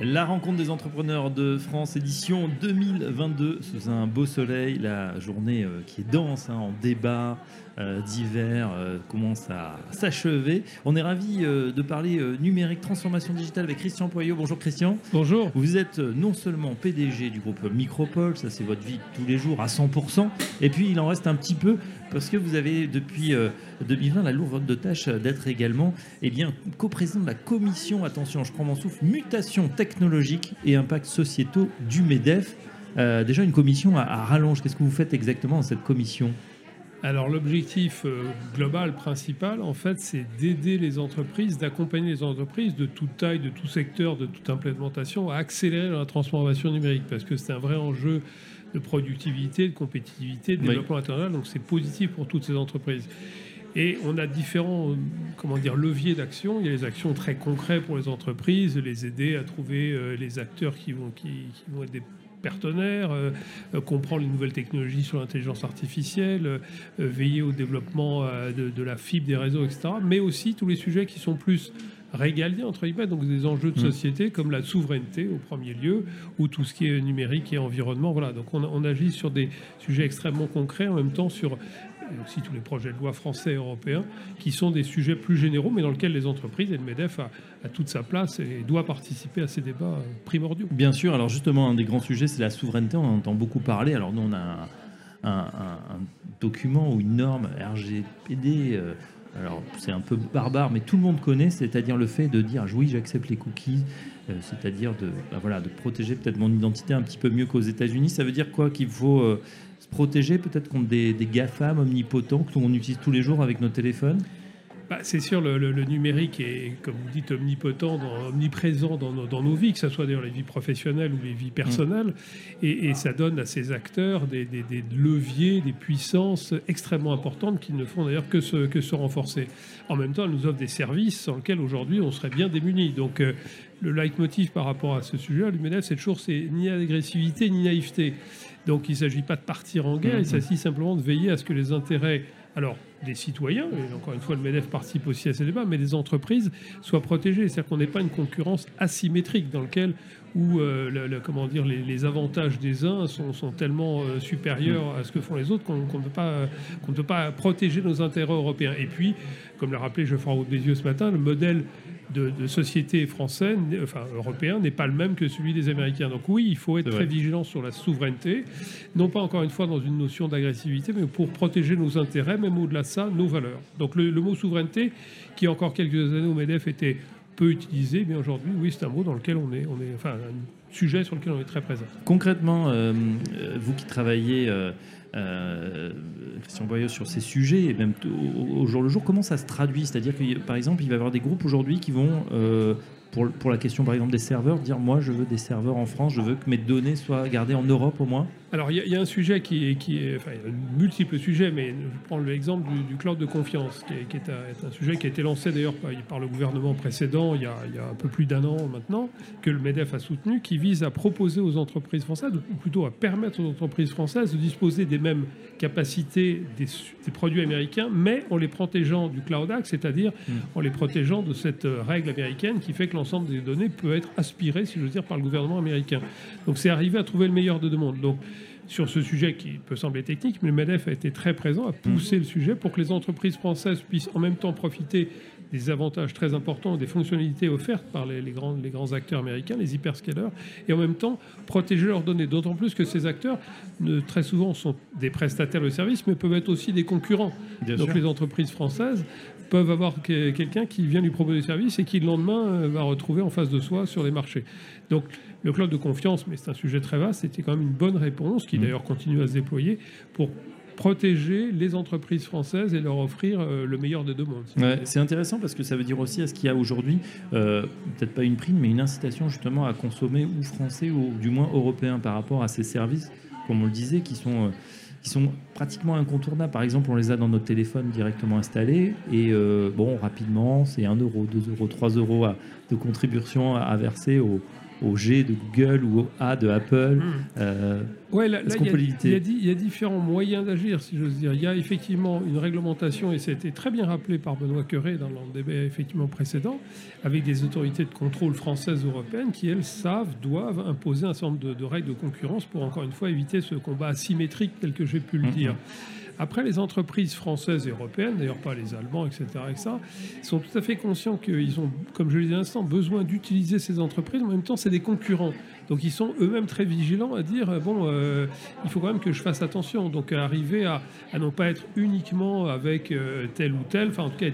La rencontre des entrepreneurs de France, édition 2022, sous un beau soleil, la journée euh, qui est dense hein, en débat euh, divers euh, commence à s'achever. On est ravi de parler numérique, transformation digitale avec Christian Poyot. Bonjour Christian. Bonjour. Vous êtes non seulement PDG du groupe Micropole, ça c'est votre vie tous les jours à 100%, et puis il en reste un petit peu parce que vous avez depuis 2020 la lourde de tâche d'être également eh bien, co-président de la commission, attention, je prends mon souffle, mutation technologique et impact sociétaux du MEDEF. Euh, déjà une commission à, rallonge, qu'est-ce que vous faites exactement dans cette commission? Alors l'objectif euh, global principal, en fait, c'est d'aider les entreprises, d'accompagner les entreprises de toute taille, de tout secteur, de toute implémentation à accélérer la transformation numérique, parce que c'est un vrai enjeu de productivité, de compétitivité, de développement international, donc c'est positif pour toutes ces entreprises. Et on a différents comment dire, leviers d'action. Il y a les actions très concrètes pour les entreprises, les aider à trouver euh, les acteurs qui vont, qui, vont être des partenaires, euh, euh, comprendre les nouvelles technologies sur l'intelligence artificielle, veiller au développement de, la fibre des réseaux, etc. Mais aussi tous les sujets qui sont plus régaliens, entre guillemets, donc des enjeux de mmh. société comme la souveraineté au premier lieu, ou tout ce qui est numérique et environnement. Voilà, donc on, on agit sur des sujets extrêmement concrets, en même temps sur et aussi tous les projets de loi français et européens, qui sont des sujets plus généraux, mais dans lesquels les entreprises, et le MEDEF a, toute sa place et doit participer à ces débats euh, primordiaux. Bien sûr, alors justement, un des grands sujets, c'est la souveraineté, on en entend beaucoup parler. Alors nous, on a un, document ou une norme RGPD. Euh, alors c'est un peu barbare, mais tout le monde connaît, c'est-à-dire le fait de dire oui, j'accepte les cookies, euh, c'est-à-dire de, bah, voilà, protéger peut-être mon identité un petit peu mieux qu'aux États-Unis. Ça veut dire quoi Qu'il faut se protéger peut-être contre des, des GAFAM omnipotents que l'on utilise tous les jours avec nos téléphones? Bah, c'est sûr, le, numérique est, comme vous dites, omnipotent, omniprésent dans nos, vies, que ce soit d'ailleurs les vies professionnelles ou les vies personnelles. Mm. Et, ça donne à ces acteurs des, leviers, des puissances extrêmement importantes qui ne font d'ailleurs que se, que se renforcer. En même temps, elles nous offrent des services sans lesquels aujourd'hui on serait bien démunis. Donc, euh, le leitmotiv par rapport à ce sujet, l'UMNF, c'est toujours c'est ni agressivité ni naïveté. Donc il ne s'agit pas de partir en guerre, il mm-hmm. s'agit simplement de veiller à ce que les intérêts, alors des citoyens, et encore une fois le MEDEF participe aussi à ces débats, mais des entreprises soient protégées. C'est-à-dire qu'on n'ait pas une concurrence asymétrique dans laquelle où euh, comment dire, les, avantages des uns sont, sont tellement euh, supérieurs à ce que font les autres qu'on ne peut, pas, ne peut pas protéger nos intérêts européens. Et puis, comme l'a rappelé Geoffroy des yeux ce matin, le modèle de, société française, enfin européen, n'est pas le même que celui des Américains. Donc oui, il faut être très vigilant sur la souveraineté, non pas encore une fois dans une notion d'agressivité, mais pour protéger nos intérêts, même au-delà de ça, nos valeurs. Donc le, mot souveraineté, qui encore quelques années au MEDEF était peu utilisé, mais aujourd'hui, oui, c'est un mot dans lequel on est, on est, enfin, un sujet sur lequel on est très présent. Concrètement, euh, euh, vous qui travaillez euh, Christian sur ces sujets, et même au, jour le jour, comment ça se traduit? C'est-à-dire que, par exemple, il va y avoir des groupes aujourd'hui qui vont pour, pour, la question par exemple des serveurs, dire moi je veux des serveurs en France, je veux que mes données soient gardées en Europe au moins Alors il y, a un sujet qui est, qui est enfin il y a multiples sujets, mais je prends l'exemple du, cloud de confiance, qui est, un, sujet qui a été lancé d'ailleurs par, le gouvernement précédent il y, a, il y a un peu plus d'un an maintenant, que le MEDEF a soutenu, qui vise à proposer aux entreprises françaises, ou plutôt à permettre aux entreprises françaises de disposer des mêmes capacités des, produits américains, mais en les protégeant du Cloud Act, c'est-à-dire hmm. en les protégeant de cette règle américaine qui fait que l'ensemble des données peut être aspiré, si je veux dire, par le gouvernement américain. Donc c'est arriver à trouver le meilleur de deux mondes. Donc sur ce sujet qui peut sembler technique, mais le MEDEF a été très présent à pousser le sujet pour que les entreprises françaises puissent en même temps profiter des avantages très importants, des fonctionnalités offertes par les, grands, les grands acteurs américains, les hyperscalers, et en même temps protéger leurs données. D'autant plus que ces acteurs, très souvent, sont des prestataires de services, mais peuvent être aussi des concurrents. Donc les entreprises françaises peuvent avoir quelqu'un qui vient lui proposer des services et qui le lendemain euh, va retrouver en face de soi sur les marchés. Donc le cloud de confiance, mais c'est un sujet très vaste, c'était quand même une bonne réponse qui mmh. d'ailleurs continue à se déployer pour protéger les entreprises françaises et leur offrir euh, le meilleur des deux mondes. c'est intéressant parce que ça veut dire aussi à ce qu'il y a aujourd'hui, euh, peut-être pas une prime, mais une incitation justement à consommer ou français ou du moins européen par rapport à ces services, comme on le disait, qui sont qui sont pratiquement incontournables. Par exemple, on les a dans notre téléphone directement installés et euh, bon, rapidement, c'est 1 euro, 2 euros, 3 euros de contribution à, verser aux, au G de Google ou au A de Apple. Mm. Euh, Ouais, là, Est-ce là, qu'on il y a- peut il y, l'éviter a di- il y a différents moyens d'agir, si j'ose dire. Il y a effectivement une réglementation, et ça a été très bien rappelé par Benoît Curé dans le débat effectivement précédent, avec des autorités de contrôle françaises ou européennes qui, elles, savent, doivent imposer un certain nombre de, de règles de concurrence pour, encore une fois, éviter ce combat asymétrique tel que j'ai pu le Mhm. dire. Après, les entreprises françaises et européennes, d'ailleurs pas les Allemands, etc., etc., sont tout à fait conscients qu'ils ont, comme je le disais à l'instant, besoin d'utiliser ces entreprises. En même temps, c'est des concurrents. Donc ils sont eux-mêmes très vigilants à dire, euh, bon, euh, il faut quand même que je fasse attention. Donc arriver à, non pas être uniquement avec euh, tel ou tel, enfin en tout cas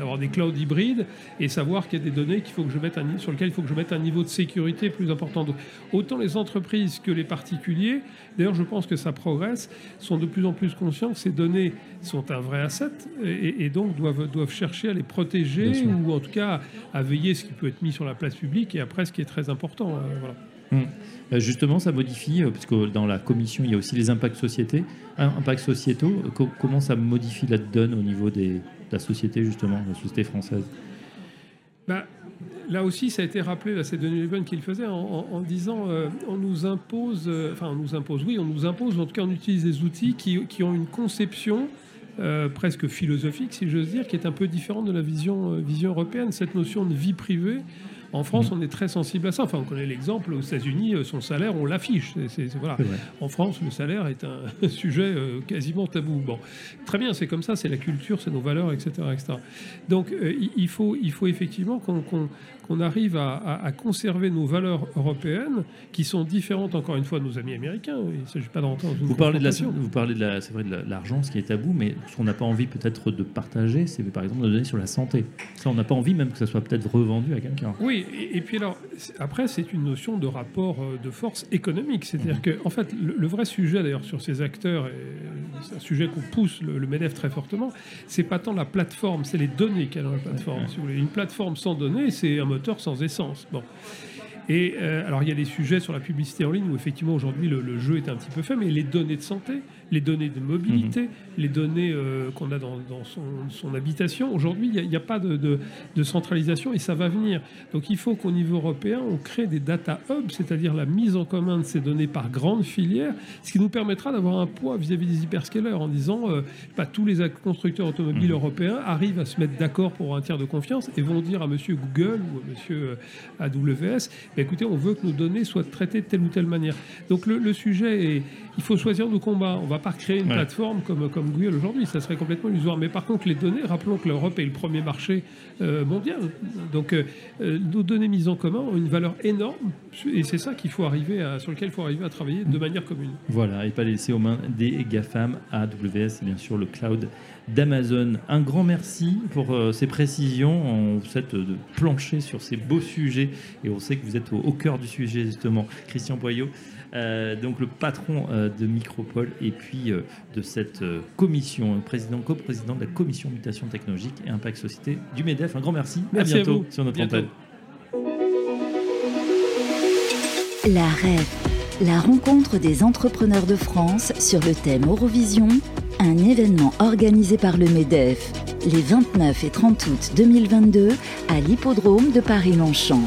avoir des clouds hybrides et savoir qu'il y a des données qu'il faut que je mette un, sur lesquelles il faut que je mette un niveau de sécurité plus important. Donc autant les entreprises que les particuliers, d'ailleurs je pense que ça progresse, sont de plus en plus conscients ces données sont un vrai asset et, et donc doivent, doivent chercher à les protéger ou en tout cas à veiller ce qui peut être mis sur la place publique et après ce qui est très important. euh, voilà. Euh, Justement, ça modifie, euh, parce que dans la commission, il y a aussi les impacts, sociétés, hein, impacts sociétaux. Co- comment ça modifie la donne au niveau des, de la société, justement, de la société française? Bah, là aussi, ça a été rappelé, c'est Denis Leven qui le faisait, en, disant euh, on nous impose, euh, enfin, on nous impose, oui, on nous impose, en tout cas, on utilise des outils qui, ont une conception euh, presque philosophique, si j'ose dire, qui est un peu différente de la vision européenne. Cette notion de vie privée, en France, on est très sensible à ça. Enfin, on connaît l'exemple, aux États-Unis, euh, son salaire, on l'affiche. C'est- voilà. En France, le salaire est un sujet euh, quasiment tabou. Bon, très bien, c'est comme ça, c'est la culture, c'est nos valeurs, etc. etc. Donc, euh, il- faut, il faut effectivement qu'on qu'on- qu'on arrive à, à- à conserver nos valeurs européennes, qui sont différentes, encore une fois, de nos amis américains. Il ne s'agit pas de rentrer dans une Vous parlez de la, vous parlez de la, c'est vrai de la- l'argent, ce qui est tabou, mais ce qu'on n'a pas envie peut-être de partager, c'est par exemple de donner sur la santé. Ça, on n'a pas envie même que ça soit peut-être revendu à quelqu'un. Oui, et, et puis alors, après, c'est une notion de rapport euh, de force économique. C'est-à-dire que, en fait, le, le vrai sujet, d'ailleurs, sur ces acteurs, et c'est un sujet qu'on pousse le, le MEDEF très fortement, c'est pas tant la plateforme, c'est les données qu'il y a dans la plateforme. Si vous voulez. Une plateforme sans données, c'est un moteur sans essence. Bon. Et euh, alors, il y a des sujets sur la publicité en ligne où, effectivement, aujourd'hui, le, le jeu est un petit peu fait, mais les données de santé, les données de mobilité, les données euh, qu'on a dans, dans son, son habitation, aujourd'hui, il n'y a, pas de, de- de centralisation et ça va venir. Donc, il faut qu'au niveau européen, on crée des data hubs, c'est-à-dire la mise en commun de ces données par grandes filières, ce qui nous permettra d'avoir un poids vis-à-vis des hyperscalers en disant, euh, pas tous les constructeurs automobiles Mhm. européens arrivent à se mettre d'accord pour un tiers de confiance et vont dire à monsieur Google ou à monsieur euh, AWS, bah, écoutez, on veut que nos données soient traitées de telle ou telle manière. Donc le, le sujet est, il faut choisir nos combats. On va pas créer une Ouais. plateforme comme, comme Google aujourd'hui, ça serait complètement illusoire. Mais par contre, les données, rappelons que l'Europe est le premier marché euh, mondial. Donc euh, euh, nos données mises en commun ont une valeur énorme et c'est ça qu'il faut arriver à, sur lequel il faut arriver à travailler de manière commune. Voilà, et pas laisser aux mains des GAFAM, AWS et bien sûr le cloud d'Amazon. Un grand merci pour euh, ces précisions. On vous souhaite de plancher sur ces beaux sujets et on sait que vous êtes au, au cœur du sujet justement. Christian Boyot, euh, donc le patron euh, de Micropole et puis euh, de cette euh, commission, président, coprésident de la commission mutation technologique et impact société du MEDEF. Un grand merci. Merci à à bientôt vous. sur notre Bientôt. antenne. La REF, la rencontre des entrepreneurs de France sur le thème Eurovision, un événement organisé par le MEDEF les 29 et 30 août 2022 à l'hippodrome de Paris-Longchamp.